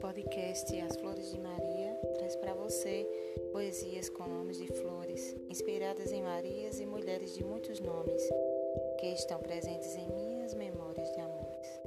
podcast As Flores de Maria traz para você poesias com nomes de flores, inspiradas em Marias e mulheres de muitos nomes, que estão presentes em minhas memórias de amores.